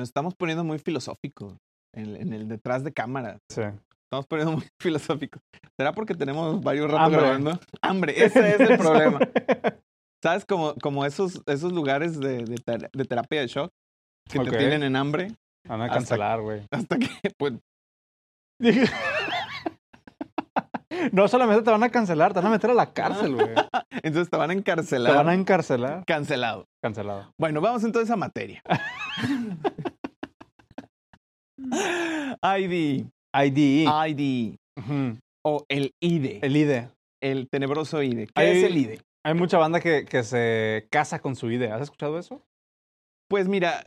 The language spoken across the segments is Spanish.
Nos estamos poniendo muy filosóficos en, en el detrás de cámara. Sí. Estamos poniendo muy filosóficos. ¿Será porque tenemos varios ratos Hambre. grabando? Hambre, ese es el problema. ¿Sabes? Como, como esos, esos lugares de, de, ter- de terapia de shock que te tienen en hambre Van a Hasta- cancelar, güey. hasta que, pues, no solamente te van a cancelar, te van a meter a la cárcel, güey. entonces te van a Te encarcelar. van a encarcelar. Cancelado. Cancelado. Bueno, vamos entonces a materia. ID. ID. ID. Ujú. O el IDE. El, El IDE. tenebroso IDE. ¿Qué Ahí- es el IDE? Hay mucha banda que, que se casa con su IDE. ¿Has escuchado eso? Pues mira,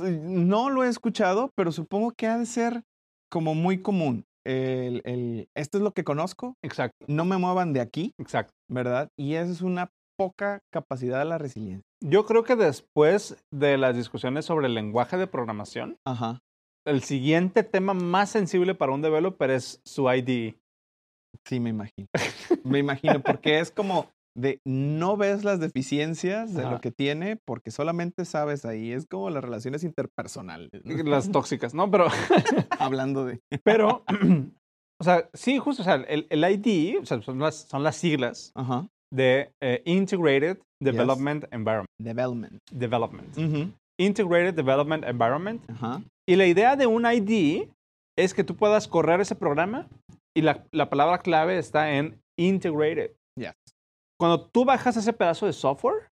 no lo he escuchado, pero supongo que ha de ser como muy común. El, el, esto es lo que conozco, Exacto, no me muevan de aquí, exacto. ¿verdad? Y eso es una poca capacidad de la resiliencia. Yo creo que después de las discusiones sobre el lenguaje de programación, Ajá. El siguiente tema más sensible para un developer es su IDE. Sí, me imagino. Me imagino, porque es como de no ves las deficiencias de Ajá. lo que tiene porque solamente sabes ahí. Es como las relaciones interpersonales. ¿no? Las tóxicas, ¿no? Pero, Hablando de. pero, o sea, sí, justo, o sea, el, el IDE, o sea, son las, son las siglas Ajá. de eh, Integrated Development Environment. Development. Development. Ujú. Integrated Development Environment. Ajá. Y la idea de un ID es que tú puedas correr ese programa y la, la palabra clave está en integrated. Yes. Cuando tú bajas ese pedazo de software,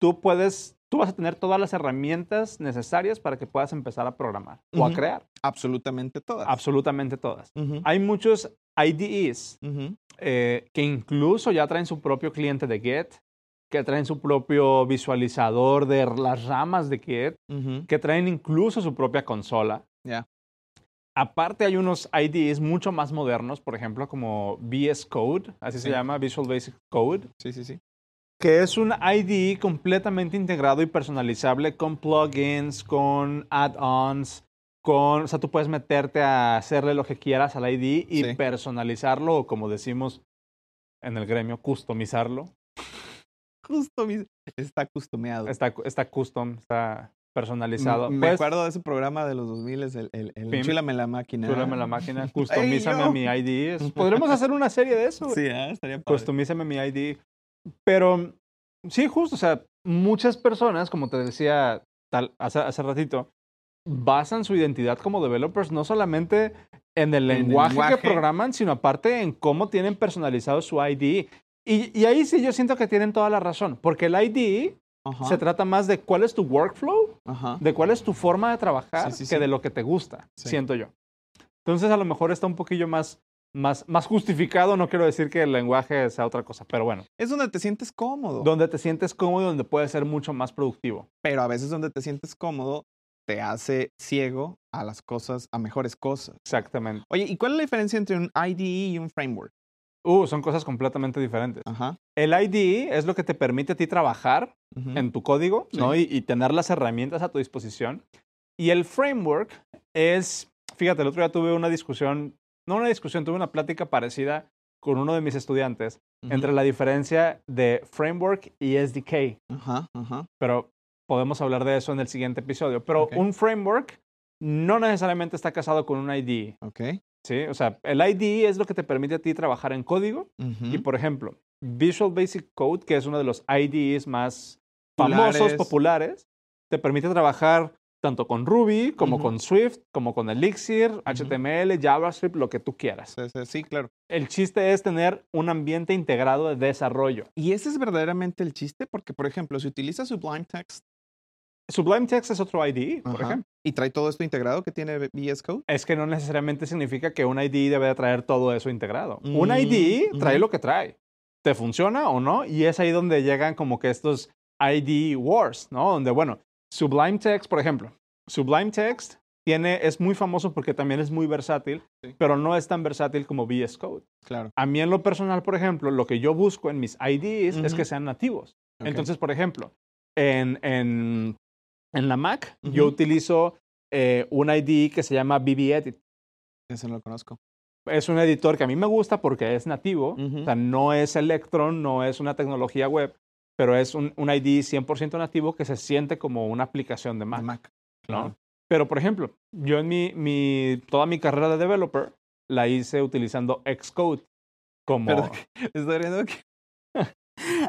tú puedes, tú vas a tener todas las herramientas necesarias para que puedas empezar a programar o a crear. Absolutamente todas. Absolutamente todas. Hay muchos IDEs eh, que incluso ya traen su propio cliente de Git, que traen su propio visualizador de las ramas de Ujú. que traen incluso su propia consola. Ya. Aparte hay unos IDEs mucho más modernos, por ejemplo, como VS Code, así se llama, Visual Basic Code, Sí, sí, sí. que es un IDE completamente integrado y personalizable con plugins, con add-ons, con, o sea, tú puedes meterte a hacerle lo que quieras al IDE y Sí. personalizarlo, o como decimos en el gremio, customizarlo. Customiz- Está customeado. Está, está custom, está personalizado. Me Puedes- acuerdo de ese programa de los 2000, el, el, el. Chúlame la máquina. Súbeme la máquina, customízame mi ID. Podremos hacer una serie de eso. Sí, ¿eh? estaría padre. Customízame mi ID. Pero sí, justo, o sea, muchas personas, como te decía tal, hace, hace ratito, basan su identidad como developers no solamente en el En el lenguaje, lenguaje. que programan, sino aparte en cómo tienen personalizado su ID. Y, y ahí sí yo siento que tienen toda la razón, porque el ID Ajá. se trata más de cuál es tu workflow Ajá. de cuál es tu forma de trabajar Sí, sí, que sí. de lo que te gusta, siento yo. Entonces a lo mejor está un poquillo más, más, más justificado, no quiero decir que el lenguaje sea otra cosa, pero bueno, Es donde te sientes cómodo. donde te sientes cómodo y donde puedes ser mucho más productivo. Pero a veces donde te sientes cómodo te hace ciego a las cosas, a mejores cosas. Exactamente. Oye, ¿y cuál es la diferencia entre un IDE y un framework? Uh, son cosas completamente diferentes. Ajá. El IDE es lo que te permite a ti trabajar en tu código, ¿no? Y, y tener las herramientas a tu disposición. Y el framework es, fíjate, el otro día tuve una discusión, no una discusión, tuve una plática parecida con uno de mis estudiantes entre la diferencia de framework y SDK, Ajá, ajá. pero podemos hablar de eso en el siguiente episodio. Pero un framework no necesariamente está casado con un IDE, Ok. ¿Sí? O sea, el IDE es lo que te permite a ti trabajar en código y, por ejemplo, Visual Basic Code, que es uno de los IDEs más famosos, Populares. te permite trabajar tanto con Ruby, como con Swift, como con Elixir, HTML, JavaScript, lo que tú quieras. Sí, sí, sí, claro. El chiste es tener un ambiente integrado de desarrollo. Y ese es verdaderamente el chiste, porque, por ejemplo, si utilizas Sublime Text Sublime Text es otro IDE, por ejemplo. y trae todo esto integrado que tiene VS Code, Es que no necesariamente significa que un IDE debe de traer todo eso integrado. Un Mm, IDE trae ujú. lo que trae. ¿Te funciona o no? Y es ahí donde llegan como que estos IDE wars, ¿no? Donde, bueno, Sublime Text, por ejemplo. Sublime Text tiene, es muy famoso porque también es muy versátil, Sí. pero no es tan versátil como VS Code. claro. A mí en lo personal, por ejemplo, lo que yo busco en mis IDEs es que sean nativos. Entonces, por ejemplo, en, en, en la Mac, yo utilizo eh, un IDE que se llama BBEdit. Ese no lo conozco. Es un editor que a mí me gusta porque es nativo. O sea, no es Electron, no es una tecnología web, pero es un, un IDE 100% nativo que se siente como una aplicación de Mac. Mac. ¿no? Pero, por ejemplo, yo en mi, mi, toda mi carrera de developer la hice utilizando Xcode como... Perdón, estoy riendo que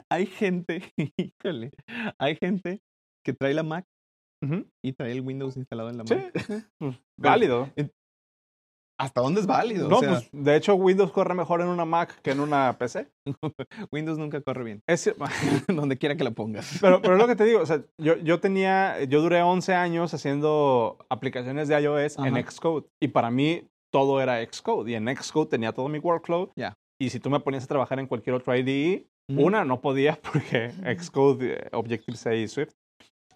hay gente, híjole, hay gente que trae la Mac Y trae el Windows instalado en la Sí, Mac. pues, válido. ¿Hasta dónde es válido? No, o sea, pues de hecho Windows corre mejor en una Mac que en una PC. Windows nunca corre bien, Es, donde quiera que la pongas. pero, pero es lo que te digo, o sea, yo, yo tenía, yo duré 11 años haciendo aplicaciones de iOS en Ajá. Xcode y para mí todo era Xcode y en Xcode tenía todo mi workflow. Ya. Y si tú me ponías a trabajar en cualquier otro IDE, una no podía porque Xcode, eh, Objective-C y Swift.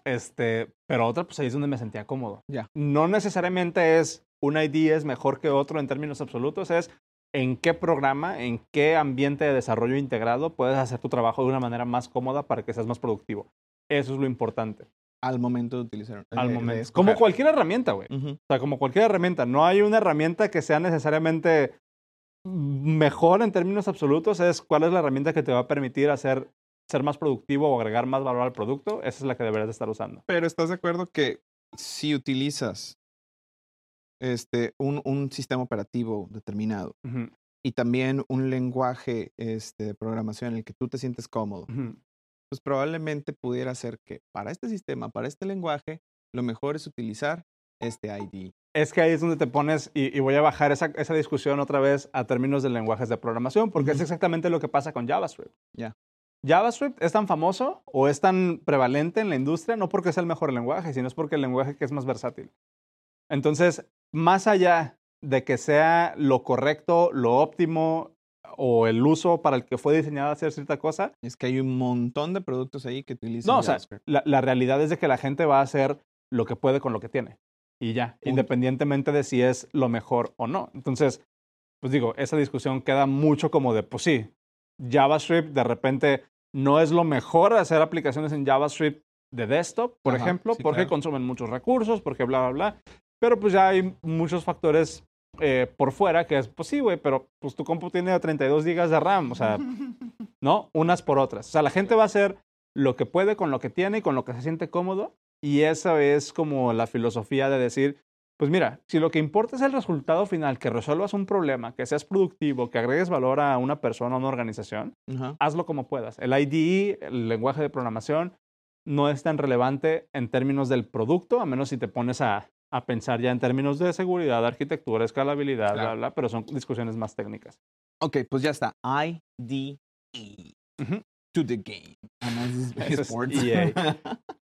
Este, pero otra, pues ahí es donde me sentía cómodo. Ya. No necesariamente es un IDE es mejor que otro en términos absolutos, es en qué programa, en qué ambiente de desarrollo integrado puedes hacer tu trabajo de una manera más cómoda para que seas más productivo. Eso es lo importante Al momento de utilizar. al de- momento. Como cualquier herramienta, güey. O sea, como cualquier herramienta. No hay una herramienta que sea necesariamente mejor en términos absolutos. Es cuál es la herramienta que te va a permitir hacer ser más productivo o agregar más valor al producto. Esa es la que deberías de estar usando. Pero ¿estás de acuerdo que si utilizas este, un, un sistema operativo determinado y también un lenguaje este, de programación en el que tú te sientes cómodo, pues probablemente pudiera ser que para este sistema, para este lenguaje, lo mejor es utilizar este ID. Es que ahí es donde te pones, y, y voy a bajar esa, esa discusión otra vez a términos de lenguajes de programación, porque es exactamente lo que pasa con JavaScript. Ya. JavaScript es tan famoso o es tan prevalente en la industria no porque sea el mejor lenguaje, sino es porque el lenguaje que es más versátil. Entonces, más allá de que sea lo correcto, lo óptimo o el uso para el que fue diseñado hacer cierta cosa, Es que hay un montón de productos ahí que utilizan no, o sea, JavaScript. la, la realidad es de que la gente va a hacer lo que puede con lo que tiene. Y ya, Punto. independientemente de si es lo mejor o no. Entonces, pues digo, esa discusión queda mucho como de, pues sí, JavaScript de repente no es lo mejor hacer aplicaciones en JavaScript de desktop, por Ajá, ejemplo, sí, porque claro. consumen muchos recursos, porque bla, bla, bla. Pero pues ya hay muchos factores eh, por fuera que es, pues sí, güey, pero pues tu compu tiene 32 gigas de RAM, o sea, ¿no? Unas por otras. O sea, la gente va a hacer lo que puede con lo que tiene y con lo que se siente cómodo. Y esa es como la filosofía de decir, pues mira, si lo que importa es el resultado final, que resuelvas un problema, que seas productivo, que agregues valor a una persona, a una organización, hazlo como puedas. El IDE, el lenguaje de programación, no es tan relevante en términos del producto, a menos si te pones a, a pensar ya en términos de seguridad, arquitectura, escalabilidad, bla, Claro. bla, pero son discusiones más técnicas. Ok, pues ya está. IDE. To the game. EA.